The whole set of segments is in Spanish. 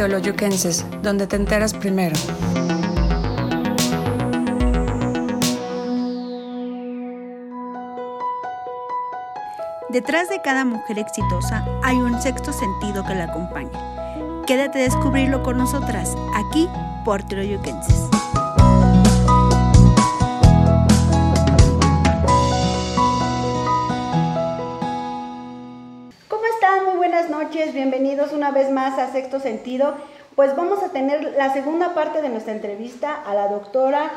Teoloyuquenses, donde te enteras primero. Detrás de cada mujer exitosa hay un sexto sentido que la acompaña. Quédate a descubrirlo con nosotras, aquí por Teoloyuquenses. Noches, bienvenidos una vez más a Sexto Sentido. Pues vamos a tener la segunda parte de nuestra entrevista a la doctora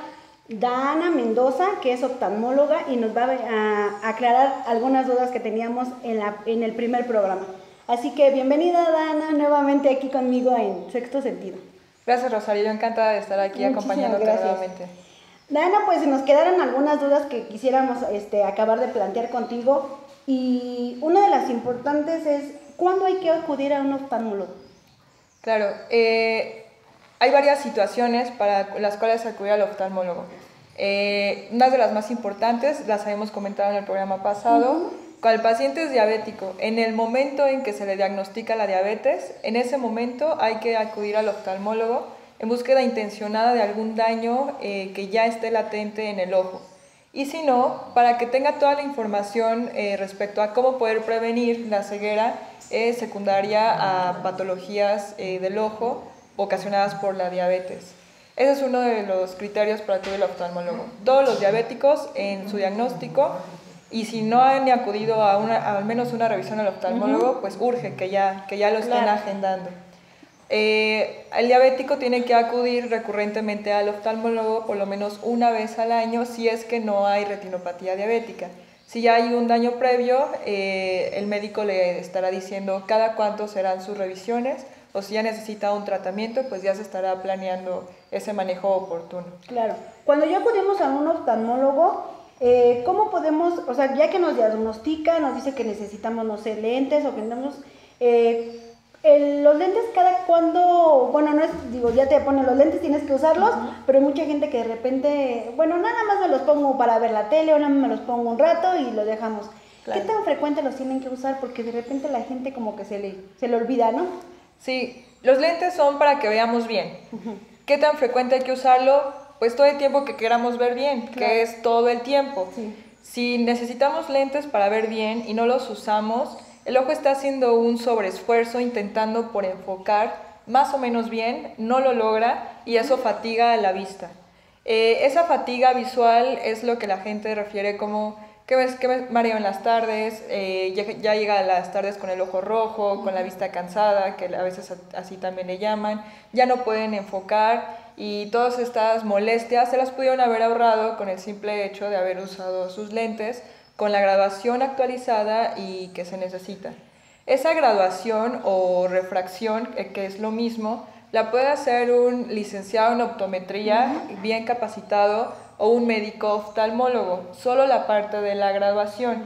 Dana Mendoza, que es oftalmóloga y nos va a aclarar algunas dudas que teníamos en, la, en el primer programa. Así que bienvenida Dana nuevamente aquí conmigo en Sexto Sentido. Gracias Rosario, encantada de estar aquí acompañándote nuevamente. Dana, pues nos quedaron algunas dudas que quisiéramos este, acabar de plantear contigo y una de las importantes es, ¿cuándo hay que acudir a un oftalmólogo? Claro, eh, hay varias situaciones para las cuales acudir al oftalmólogo. Eh, una de las más importantes, las habíamos comentado en el programa pasado, cuando el paciente es diabético, en el momento en que se le diagnostica la diabetes, en ese momento hay que acudir al oftalmólogo en búsqueda intencionada de algún daño eh, que ya esté latente en el ojo. Y si no, para que tenga toda la información eh, respecto a cómo poder prevenir la ceguera secundaria a patologías del ojo, ocasionadas por la diabetes. Ese es uno de los criterios para acudir al oftalmólogo. Todos los diabéticos en su diagnóstico y si no han acudido a, una, al menos una revisión al oftalmólogo, pues urge que ya, que ya lo estén agendando. Eh, el diabético tiene que acudir recurrentemente al oftalmólogo por lo menos una vez al año si es que no hay retinopatía diabética. Si ya hay un daño previo, eh, el médico le estará diciendo cada cuánto serán sus revisiones o si ya necesita un tratamiento, pues ya se estará planeando ese manejo oportuno. Claro. Cuando ya acudimos a un oftalmólogo, eh, ¿cómo podemos, o sea, ya que nos diagnostica, nos dice que necesitamos, no sé, lentes o que tenemos... Eh, los lentes cada cuando, bueno, no es, digo, ya te ponen los lentes, tienes que usarlos, pero hay mucha gente que de repente, bueno, nada más me los pongo para ver la tele o nada más me los pongo un rato y lo dejamos. ¿Qué tan frecuente los tienen que usar? Porque de repente la gente como que se le, se le olvida, ¿no? Sí, los lentes son para que veamos bien. ¿Qué tan frecuente hay que usarlo? Pues todo el tiempo que queramos ver bien, que es todo el tiempo. Si necesitamos lentes para ver bien y no los usamos, el ojo está haciendo un sobreesfuerzo intentando por enfocar más o menos bien, no lo logra y eso fatiga a la vista. Eh, esa fatiga visual es lo que la gente refiere como que ves que mareo en las tardes, eh, ya, llega a las tardes con el ojo rojo, con la vista cansada, que a veces así también le llaman, ya no pueden enfocar y todas estas molestias se las pudieron haber ahorrado con el simple hecho de haber usado sus lentes con la graduación actualizada y que se necesita. Esa graduación o refracción, eh, que es lo mismo, la puede hacer un licenciado en optometría bien capacitado o un médico oftalmólogo, solo la parte de la graduación.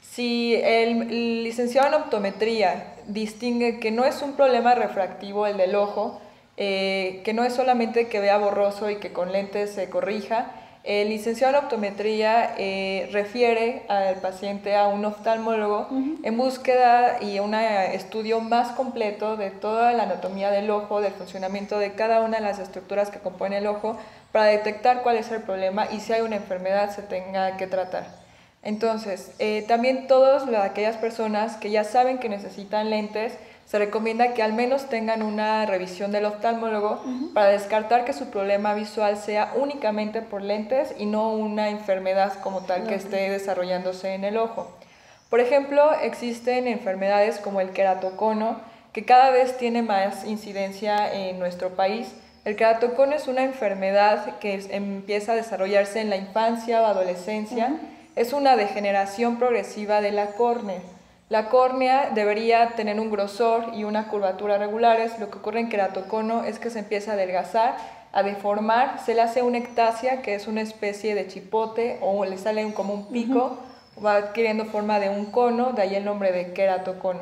Si el licenciado en optometría distingue que no es un problema refractivo el del ojo, eh, que no es solamente que vea borroso y que con lentes se corrija, el licenciado en optometría eh, refiere al paciente a un oftalmólogo en búsqueda y un estudio más completo de toda la anatomía del ojo, del funcionamiento de cada una de las estructuras que compone el ojo, para detectar cuál es el problema y si hay una enfermedad se tenga que tratar. Entonces, eh, también todas aquellas personas que ya saben que necesitan lentes, se recomienda que al menos tengan una revisión del oftalmólogo para descartar que su problema visual sea únicamente por lentes y no una enfermedad como tal que esté desarrollándose en el ojo. Por ejemplo, existen enfermedades como el queratocono, que cada vez tiene más incidencia en nuestro país, el queratocono es una enfermedad que empieza a desarrollarse en la infancia o adolescencia. Es una degeneración progresiva de la córnea. La córnea debería tener un grosor y una curvatura regulares. Lo que ocurre en queratocono es que se empieza a adelgazar, a deformar, se le hace una ectasia, que es una especie de chipote, o le sale como un pico, va adquiriendo forma de un cono, de ahí el nombre de queratocono.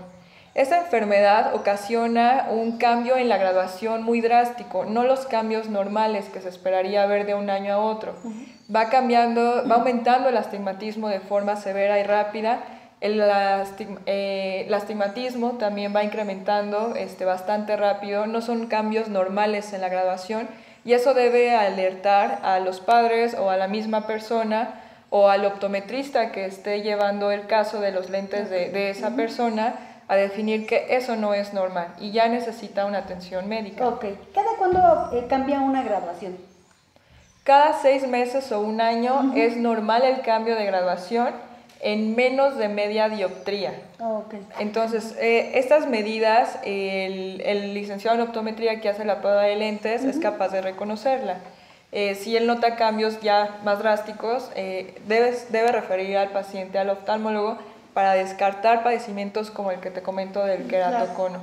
Esta enfermedad ocasiona un cambio en la graduación muy drástico, no los cambios normales que se esperaría ver de un año a otro. Va cambiando, va aumentando el astigmatismo de forma severa y rápida el, eh, el astigmatismo también va incrementando este, bastante rápido, no son cambios normales en la graduación y eso debe alertar a los padres o a la misma persona o al optometrista que esté llevando el caso de los lentes de, de esa persona a definir que eso no es normal y ya necesita una atención médica. Ok, ¿cada cuándo eh, cambia una graduación? Cada seis meses o un año es normal el cambio de graduación en menos de media dioptría. Okay. Entonces, eh, estas medidas, el, el, licenciado en optometría que hace la prueba de lentes es capaz de reconocerla. Eh, si él nota cambios ya más drásticos, eh, debes, debe referir al paciente al oftalmólogo para descartar padecimientos como el que te comento del queratocono.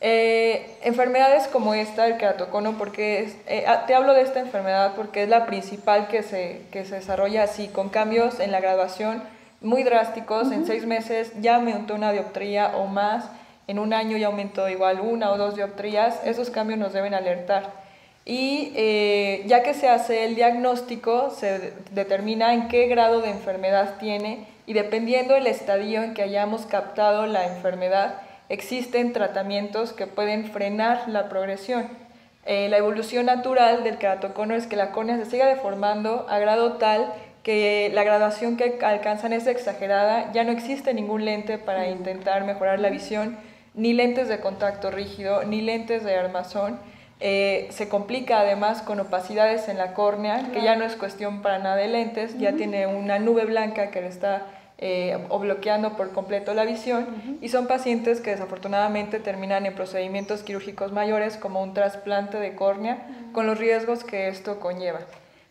Eh, enfermedades como esta, el queratocono, porque eh, ah, te hablo de esta enfermedad porque es la principal que se, que se desarrolla así, con cambios en la graduación muy drásticos. En seis meses ya aumentó una dioptría o más, en un año ya aumentó igual una o dos dioptrías. Esos cambios nos deben alertar. Y eh, ya que se hace el diagnóstico, se determina en qué grado de enfermedad tiene y dependiendo del estadio en que hayamos captado la enfermedad, existen tratamientos que pueden frenar la progresión. Eh, la evolución natural del keratocono es que la córnea se siga deformando a grado tal que la graduación que alcanzan es exagerada, ya no existe ningún lente para intentar mejorar la visión, ni lentes de contacto rígido, ni lentes de armazón. Eh, se complica además con opacidades en la córnea, que ya no es cuestión para nada de lentes, ya tiene una nube blanca que le está eh, o bloqueando por completo la visión y son pacientes que desafortunadamente terminan en procedimientos quirúrgicos mayores como un trasplante de córnea con los riesgos que esto conlleva.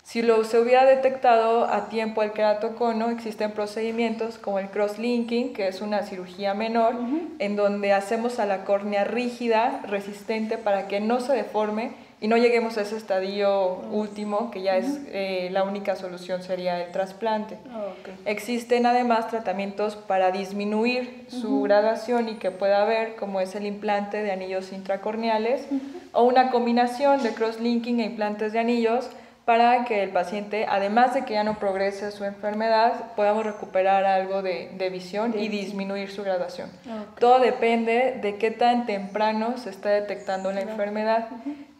Si lo se hubiera detectado a tiempo el queratocono, existen procedimientos como el cross-linking, que es una cirugía menor, en donde hacemos a la córnea rígida, resistente, para que no se deforme y no lleguemos a ese estadio último, que ya es eh, la única solución sería el trasplante. Ah, Existen además tratamientos para disminuir su graduación y que pueda haber, como es el implante de anillos intracorneales o una combinación de cross-linking e implantes de anillos para que el paciente, además de que ya no progrese su enfermedad, podamos recuperar algo de, visión y disminuir su graduación. Todo depende de qué tan temprano se está detectando la enfermedad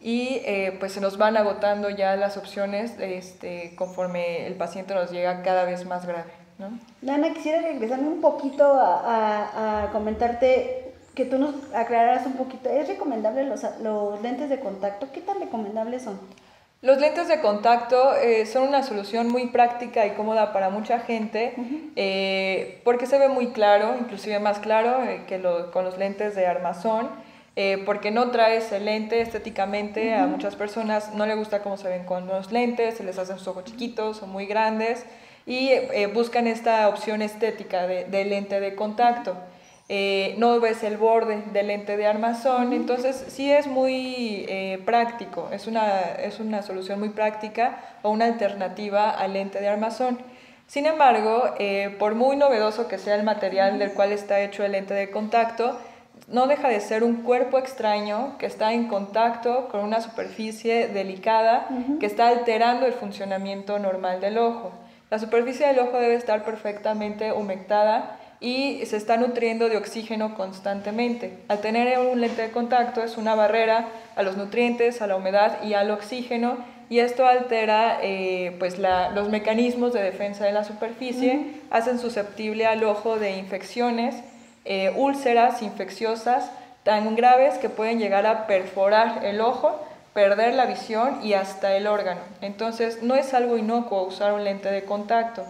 y eh, pues se nos van agotando ya las opciones este, conforme el paciente nos llega cada vez más grave. ¿no? Lana, quisiera regresarme un poquito a, a, comentarte que tú nos aclararas un poquito. ¿Es recomendable los, los, lentes de contacto? ¿Qué tan recomendables son? Los lentes de contacto eh, son una solución muy práctica y cómoda para mucha gente eh, porque se ve muy claro, inclusive más claro que lo, con los lentes de armazón. Eh, porque no trae ese lente estéticamente. A muchas personas no les gusta cómo se ven con los lentes, se les hacen sus ojos chiquitos o muy grandes y eh, buscan esta opción estética de, lente de contacto. Eh, no ves el borde del lente de armazón, entonces sí es muy práctico, es una, es una solución muy práctica o una alternativa al lente de armazón. Sin embargo, por muy novedoso que sea el material del cual está hecho el lente de contacto, no deja de ser un cuerpo extraño que está en contacto con una superficie delicada que está alterando el funcionamiento normal del ojo. La superficie del ojo debe estar perfectamente humectada y se está nutriendo de oxígeno constantemente. Al tener un lente de contacto es una barrera a los nutrientes, a la humedad y al oxígeno y esto altera eh, pues los mecanismos de defensa de la superficie, hacen susceptible al ojo de infecciones eh, úlceras infecciosas tan graves que pueden llegar a perforar el ojo, perder la visión y hasta el órgano. Entonces no es algo inocuo usar un lente de contacto.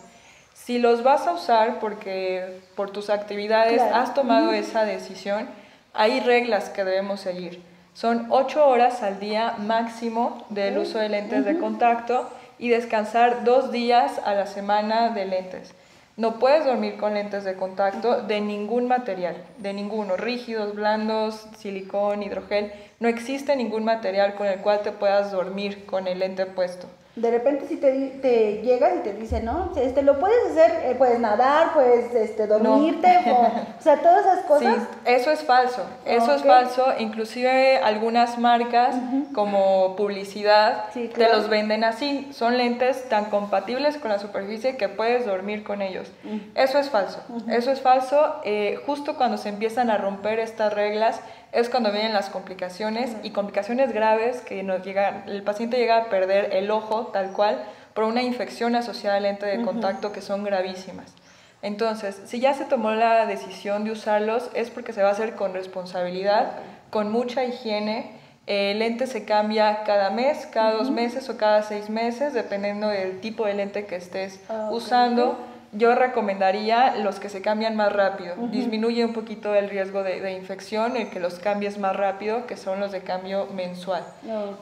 Si los vas a usar porque por tus actividades has tomado esa decisión, hay reglas que debemos seguir. Son ocho horas al día máximo del uso de lentes de contacto y descansar dos días a la semana de lentes. No puedes dormir con lentes de contacto de ningún material, de ninguno, rígidos, blandos, silicón, hidrogel. No existe ningún material con el cual te puedas dormir con el lente puesto. De repente si te, te llegas y te dicen, ¿no? Este, lo puedes hacer, eh, puedes nadar, puedes este, dormirte, o, sea, todas esas cosas. Sí, eso es falso, eso es falso, inclusive algunas marcas como publicidad te los venden así, son lentes tan compatibles con la superficie que puedes dormir con ellos. Eso es falso, eso es falso, eh, justo cuando se empiezan a romper estas reglas, es cuando vienen las complicaciones y complicaciones graves que nos llega, el paciente llega a perder el ojo tal cual por una infección asociada al lente de contacto que son gravísimas. Entonces, si ya se tomó la decisión de usarlos es porque se va a hacer con responsabilidad, con mucha higiene. El lente se cambia cada mes, cada dos meses o cada seis meses, dependiendo del tipo de lente que estés ah, usando yo recomendaría los que se cambian más rápido. Disminuye un poquito el riesgo de, infección, el que los cambies más rápido, que son los de cambio mensual.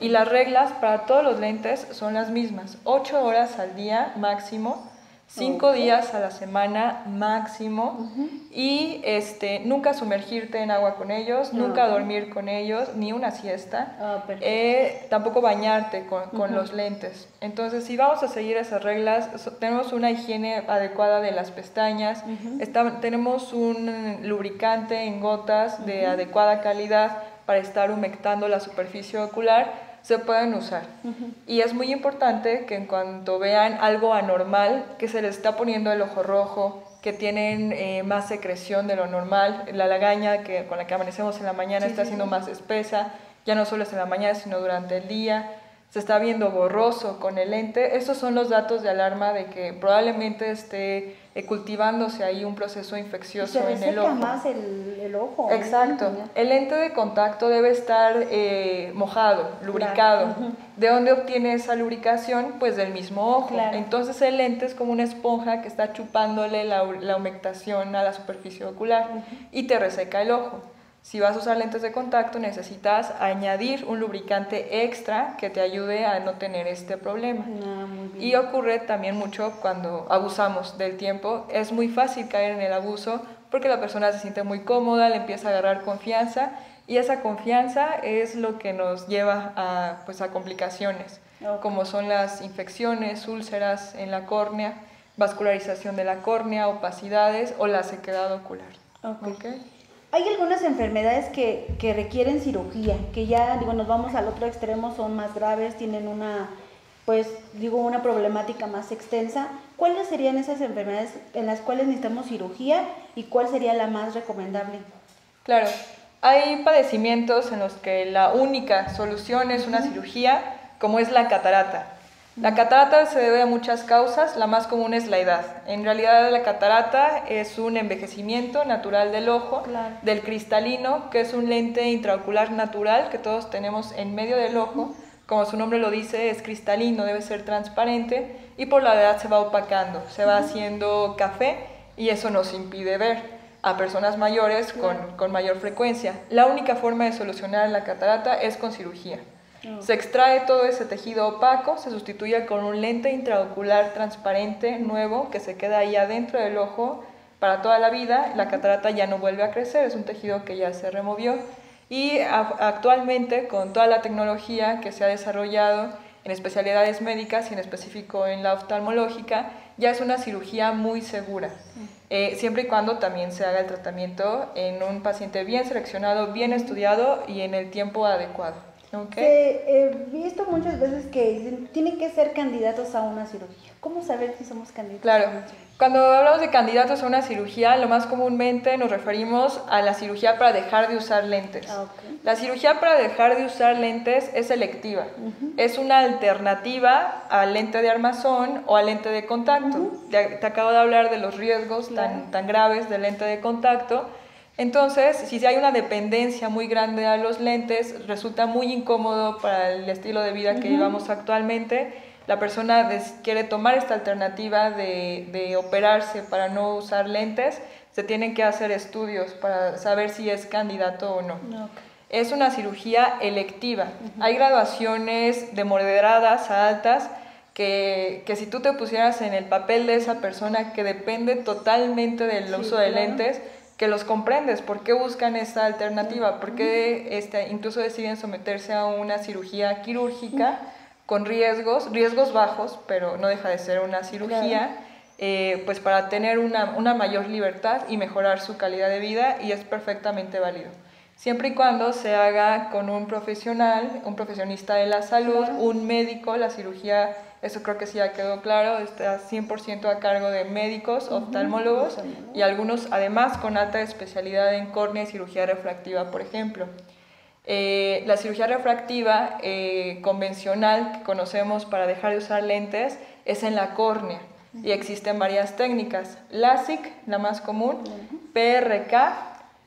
Y las reglas para todos los lentes son las mismas. 8 horas al día máximo cinco días a la semana máximo y este, nunca sumergirte en agua con ellos, nunca dormir con ellos, ni una siesta, ah, eh, tampoco bañarte con, los lentes. Entonces, si vamos a seguir esas reglas, tenemos una higiene adecuada de las pestañas, tenemos un lubricante en gotas de adecuada calidad para estar humectando la superficie ocular se pueden usar. Y es muy importante que en cuanto vean algo anormal, que se les está poniendo el ojo rojo, que tienen eh, más secreción de lo normal, la lagaña que, con la que amanecemos en la mañana está siendo más espesa, ya no solo es en la mañana, sino durante el día, se está viendo borroso con el lente, esos son los datos de alarma de que probablemente esté cultivándose ahí un proceso infeccioso se en el ojo. más el, el ojo. Exacto. El lente de contacto debe estar eh, mojado, lubricado. ¿De dónde obtiene esa lubricación? Pues del mismo ojo. Entonces el lente es como una esponja que está chupándole la, la humectación a la superficie ocular y te reseca el ojo. Si vas a usar lentes de contacto, necesitas añadir un lubricante extra que te ayude a no tener este problema. Ah, y ocurre también mucho cuando abusamos del tiempo. Es muy fácil caer en el abuso porque la persona se siente muy cómoda, le empieza a agarrar confianza y esa confianza es lo que nos lleva a, pues, a complicaciones, como son las infecciones, úlceras en la córnea, vascularización de la córnea, opacidades o la sequedad ocular. Okay. Hay algunas enfermedades que, que, requieren cirugía, que ya, digo, nos vamos al otro extremo, son más graves, tienen una, pues, digo, una problemática más extensa. ¿Cuáles serían esas enfermedades en las cuales necesitamos cirugía y cuál sería la más recomendable? Claro, hay padecimientos en los que la única solución es una cirugía, como es la catarata. La catarata se debe a muchas causas, la más común es la edad. En realidad la catarata es un envejecimiento natural del ojo, del cristalino, que es un lente intraocular natural que todos tenemos en medio del ojo. Como su nombre lo dice, es cristalino, debe ser transparente y por la edad se va opacando, se va haciendo café y eso nos impide ver a personas mayores con, con mayor frecuencia. La única forma de solucionar la catarata es con cirugía. Se extrae todo ese tejido opaco, se sustituye con un lente intraocular transparente nuevo que se queda ahí adentro del ojo para toda la vida. La catarata ya no vuelve a crecer, es un tejido que ya se removió. Y actualmente, con toda la tecnología que se ha desarrollado en especialidades médicas y en específico en la oftalmológica, ya es una cirugía muy segura. Eh, siempre y cuando también se haga el tratamiento en un paciente bien seleccionado, bien estudiado y en el tiempo adecuado. He visto muchas veces que tienen que ser candidatos a una cirugía. ¿Cómo saber si somos candidatos claro. a una cirugía? Cuando hablamos de candidatos a una cirugía, lo más comúnmente nos referimos a la cirugía para dejar de usar lentes. Ah, la cirugía para dejar de usar lentes es selectiva. Es una alternativa al lente de armazón o al lente de contacto. te, acabo de hablar de los riesgos tan, tan graves del lente de contacto entonces, si hay una dependencia muy grande a los lentes, resulta muy incómodo para el estilo de vida que llevamos actualmente. La persona quiere tomar esta alternativa de, operarse para no usar lentes, se tienen que hacer estudios para saber si es candidato o no. Es una cirugía electiva. Hay graduaciones de moderadas a altas que, que, si tú te pusieras en el papel de esa persona que depende totalmente del uso de lentes, que los comprendes, por qué buscan esta alternativa, por qué este, incluso deciden someterse a una cirugía quirúrgica con riesgos, riesgos bajos, pero no deja de ser una cirugía, eh, pues para tener una, una mayor libertad y mejorar su calidad de vida y es perfectamente válido siempre y cuando se haga con un profesional, un profesionista de la salud, un médico, la cirugía, eso creo que sí ya quedó claro, está 100% a cargo de médicos, oftalmólogos y algunos además con alta especialidad en córnea y cirugía refractiva, por ejemplo. Eh, la cirugía refractiva eh, convencional que conocemos para dejar de usar lentes es en la córnea y existen varias técnicas. LASIK, la más común, PRK,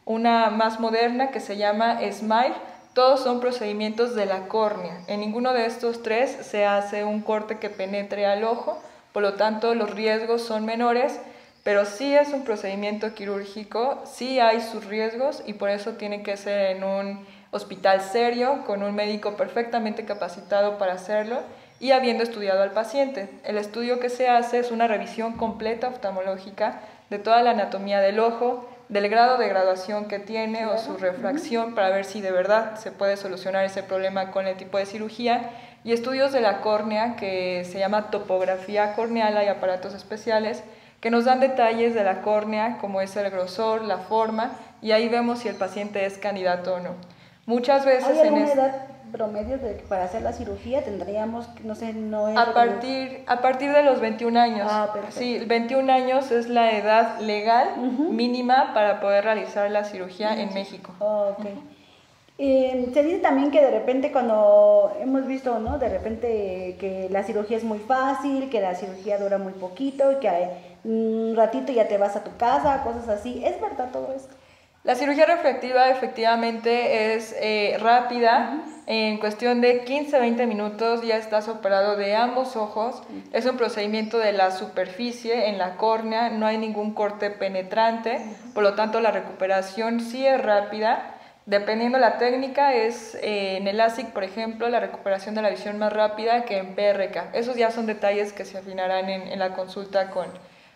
una más moderna que se llama SMILE. Todos son procedimientos de la córnea. En ninguno de estos tres se hace un corte que penetre al ojo, por lo tanto los riesgos son menores, pero sí es un procedimiento quirúrgico, sí hay sus riesgos y por eso tiene que ser en un hospital serio, con un médico perfectamente capacitado para hacerlo y habiendo estudiado al paciente. El estudio que se hace es una revisión completa oftalmológica de toda la anatomía del ojo, del grado de graduación que tiene o su refracción para ver si de verdad se puede solucionar ese problema con el tipo de cirugía. Y estudios de la córnea que se llama topografía corneal, hay aparatos especiales que nos dan detalles de la córnea, como es el grosor, la forma, y ahí vemos si el paciente es candidato o no. Muchas veces en promedio de, para hacer la cirugía tendríamos, no sé, no es a partir A partir de los 21 años. Ah, sí, 21 años es la edad legal mínima para poder realizar la cirugía en México. ok. Eh, se dice también que de repente cuando hemos visto, ¿no? De repente que la cirugía es muy fácil, que la cirugía dura muy poquito, que un ratito ya te vas a tu casa, cosas así. ¿Es verdad todo esto? La cirugía refractiva efectivamente es eh, rápida, en cuestión de 15-20 minutos ya estás operado de ambos ojos, es un procedimiento de la superficie en la córnea, no hay ningún corte penetrante, por lo tanto la recuperación sí es rápida. Dependiendo la técnica, es eh, en el ASIC, por ejemplo, la recuperación de la visión más rápida que en PRK. Esos ya son detalles que se afinarán en, la consulta con,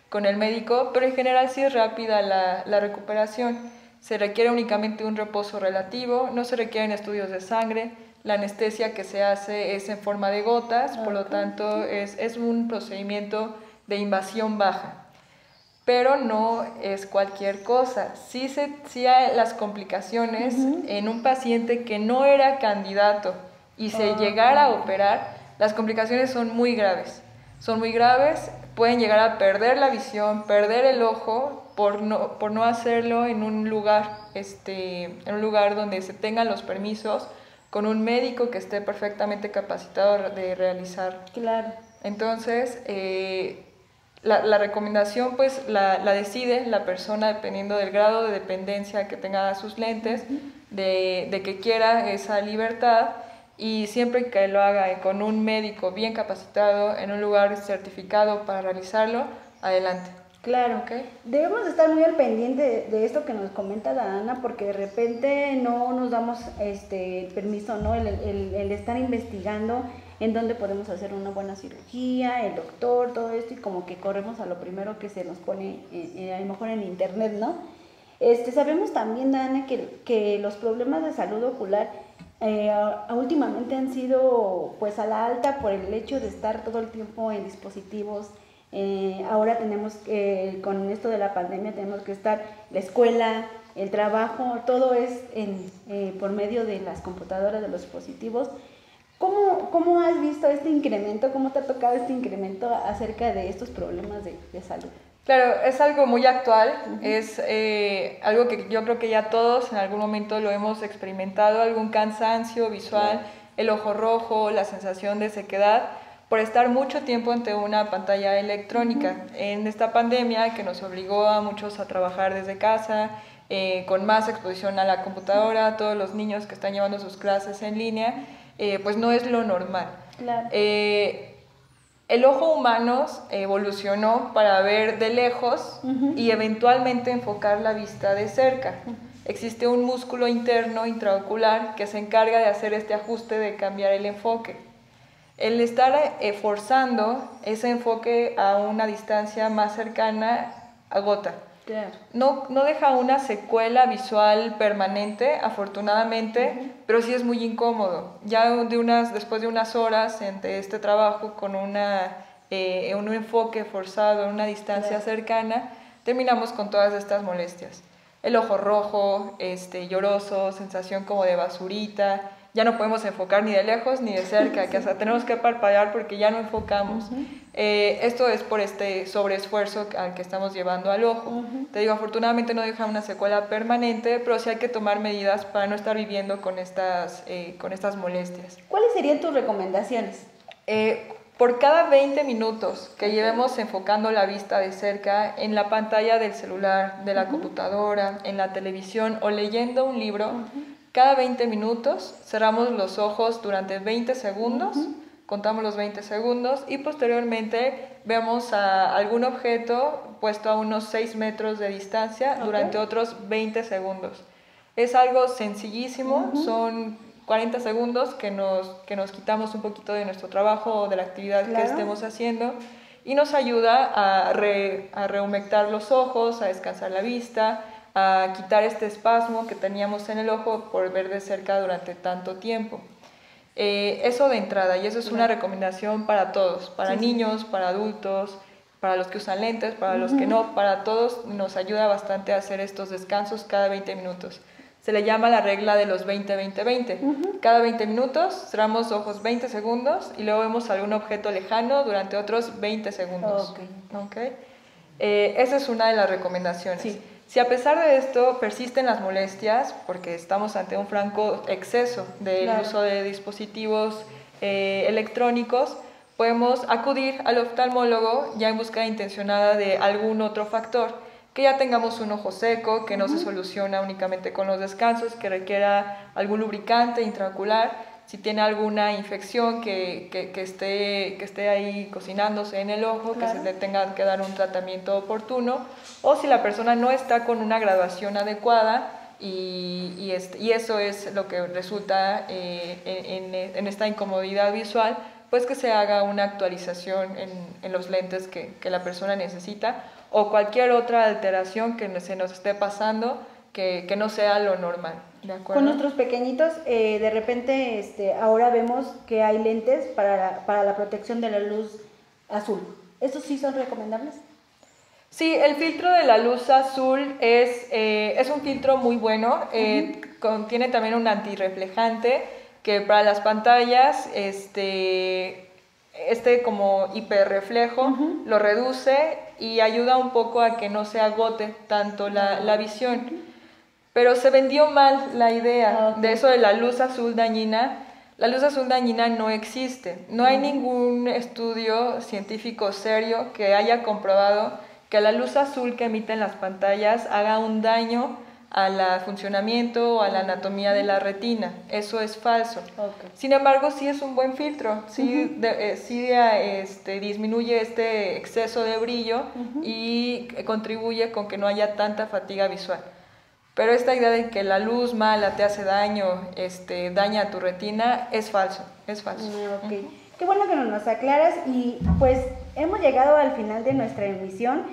con, el médico, pero en general sí es rápida la, la recuperación se requiere únicamente un reposo relativo, no se requieren estudios de sangre, la anestesia que se hace es en forma de gotas, por lo tanto es, es un procedimiento de invasión baja. Pero no es cualquier cosa. Sí, se, sí hay las complicaciones en un paciente que no era candidato y se ah, llegara a operar, las complicaciones son muy graves. Son muy graves, pueden llegar a perder la visión, perder el ojo por no, por no hacerlo en un lugar, este, en un lugar donde se tengan los permisos, con un médico que esté perfectamente capacitado de realizar. Claro. Entonces, eh, la, la, recomendación pues la, la, decide la persona dependiendo del grado de dependencia que tenga sus lentes, de, de, que quiera esa libertad y siempre que lo haga con un médico bien capacitado en un lugar certificado para realizarlo, adelante. Claro, okay. debemos estar muy al pendiente de, esto que nos comenta la Ana, porque de repente no nos damos este permiso, ¿no? El, el, estar investigando en dónde podemos hacer una buena cirugía, el doctor, todo esto, y como que corremos a lo primero que se nos pone eh, eh, a lo mejor en internet, ¿no? Este, sabemos también, Ana, que, que los problemas de salud ocular eh, últimamente han sido pues a la alta por el hecho de estar todo el tiempo en dispositivos eh, ahora tenemos que, con esto de la pandemia, tenemos que estar la escuela, el trabajo, todo es en, eh, por medio de las computadoras, de los dispositivos. ¿Cómo, ¿Cómo, has visto este incremento? ¿Cómo te ha tocado este incremento acerca de estos problemas de, de salud? Claro, es algo muy actual, es eh, algo que yo creo que ya todos en algún momento lo hemos experimentado, algún cansancio visual, el ojo rojo, la sensación de sequedad por estar mucho tiempo ante una pantalla electrónica. En esta pandemia que nos obligó a muchos a trabajar desde casa, eh, con más exposición a la computadora, todos los niños que están llevando sus clases en línea, eh, pues no es lo normal. Eh, el ojo humano evolucionó para ver de lejos y eventualmente enfocar la vista de cerca. Existe un músculo interno intraocular que se encarga de hacer este ajuste de cambiar el enfoque. El estar eh, forzando ese enfoque a una distancia más cercana agota. No, no deja una secuela visual permanente, afortunadamente, pero sí es muy incómodo. Ya de unas, después de unas horas de este trabajo con una, eh, un enfoque forzado, una distancia cercana, terminamos con todas estas molestias. El ojo rojo, este, lloroso, sensación como de basurita, ya no podemos enfocar ni de lejos ni de cerca, que hasta tenemos que parpadear porque ya no enfocamos. Eh, esto es por este sobreesfuerzo al que estamos llevando al ojo. Te digo, afortunadamente no deja una secuela permanente, pero sí hay que tomar medidas para no estar viviendo con estas, eh, con estas molestias. ¿Cuáles serían tus recomendaciones? Eh, por cada 20 minutos que llevemos enfocando la vista de cerca en la pantalla del celular, de la computadora, en la televisión o leyendo un libro, cada 20 minutos cerramos los ojos durante 20 segundos, contamos los 20 segundos y posteriormente vemos a algún objeto puesto a unos 6 metros de distancia durante otros 20 segundos. Es algo sencillísimo, son 40 segundos que nos, que nos quitamos un poquito de nuestro trabajo o de la actividad que estemos haciendo y nos ayuda a, a rehumectar los ojos, a descansar la vista, a quitar este espasmo que teníamos en el ojo por ver de cerca durante tanto tiempo. Eh, eso de entrada, y eso es una recomendación para todos, para niños, para adultos, para los que usan lentes, para los que no, para todos nos ayuda bastante a hacer estos descansos cada 20 minutos. Se le llama la regla de los 20-20-20. Cada 20 minutos cerramos ojos 20 segundos y luego vemos algún objeto lejano durante otros 20 segundos. Okay. Eh, esa es una de las recomendaciones. Sí. Si a pesar de esto persisten las molestias, porque estamos ante un franco exceso del uso de dispositivos eh, electrónicos, podemos acudir al oftalmólogo ya en búsqueda intencionada de algún otro factor, que ya tengamos un ojo seco, que no se soluciona únicamente con los descansos, que requiera algún lubricante intraocular si tiene alguna infección que, que, esté, que esté ahí cocinándose en el ojo, que se le tenga que dar un tratamiento oportuno, o si la persona no está con una graduación adecuada y, y, y eso es lo que resulta eh, en, en, esta incomodidad visual, pues que se haga una actualización en, en los lentes que, que, la persona necesita o cualquier otra alteración que se nos esté pasando que, que no sea lo normal. Con nuestros pequeñitos, eh, de repente, este, ahora vemos que hay lentes para la, para la protección de la luz azul. ¿Estos sí son recomendables? Sí, el filtro de la luz azul es, eh, es un filtro muy bueno. Eh, contiene también un antirreflejante que para las pantallas, este, este como hiperreflejo lo reduce y ayuda un poco a que no se agote tanto la, la visión. Pero se vendió mal la idea ah, de eso de la luz azul dañina. La luz azul dañina no existe. No hay ningún estudio científico serio que haya comprobado que la luz azul que emiten las pantallas haga un daño al funcionamiento o a la anatomía de la retina. Eso es falso. Sin embargo, sí es un buen filtro, sí, eh, este, disminuye este exceso de brillo y contribuye con que no haya tanta fatiga visual. Pero esta idea de que la luz mala te hace daño, este, daña tu retina, es falso, es falso. Ah, Qué bueno que nos aclaras y pues hemos llegado al final de nuestra emisión.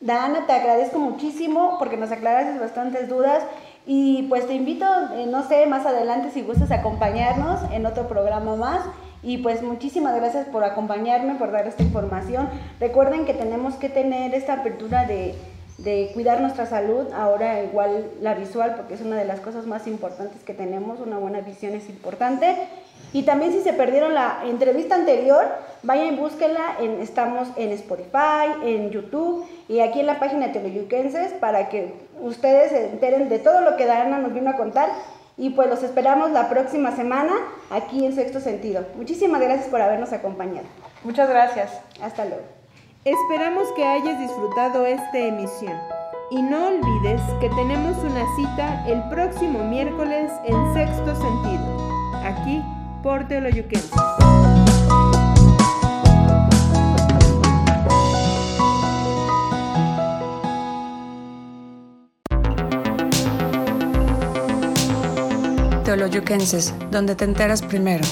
Dana, te agradezco muchísimo porque nos aclaraste bastantes dudas y pues te invito, eh, no sé, más adelante si gustas acompañarnos en otro programa más. Y pues muchísimas gracias por acompañarme, por dar esta información. Recuerden que tenemos que tener esta apertura de de cuidar nuestra salud, ahora igual la visual, porque es una de las cosas más importantes que tenemos, una buena visión es importante. Y también si se perdieron la entrevista anterior, vayan y búsquenla, en, estamos en Spotify, en YouTube y aquí en la página de Teleyuquenses para que ustedes se enteren de todo lo que Dana nos vino a contar y pues los esperamos la próxima semana aquí en Sexto Sentido. Muchísimas gracias por habernos acompañado. Muchas gracias. Hasta luego. Esperamos que hayas disfrutado esta emisión y no olvides que tenemos una cita el próximo miércoles en sexto sentido, aquí por Teoloyuquense. Teoloyuquenses, donde te enteras primero.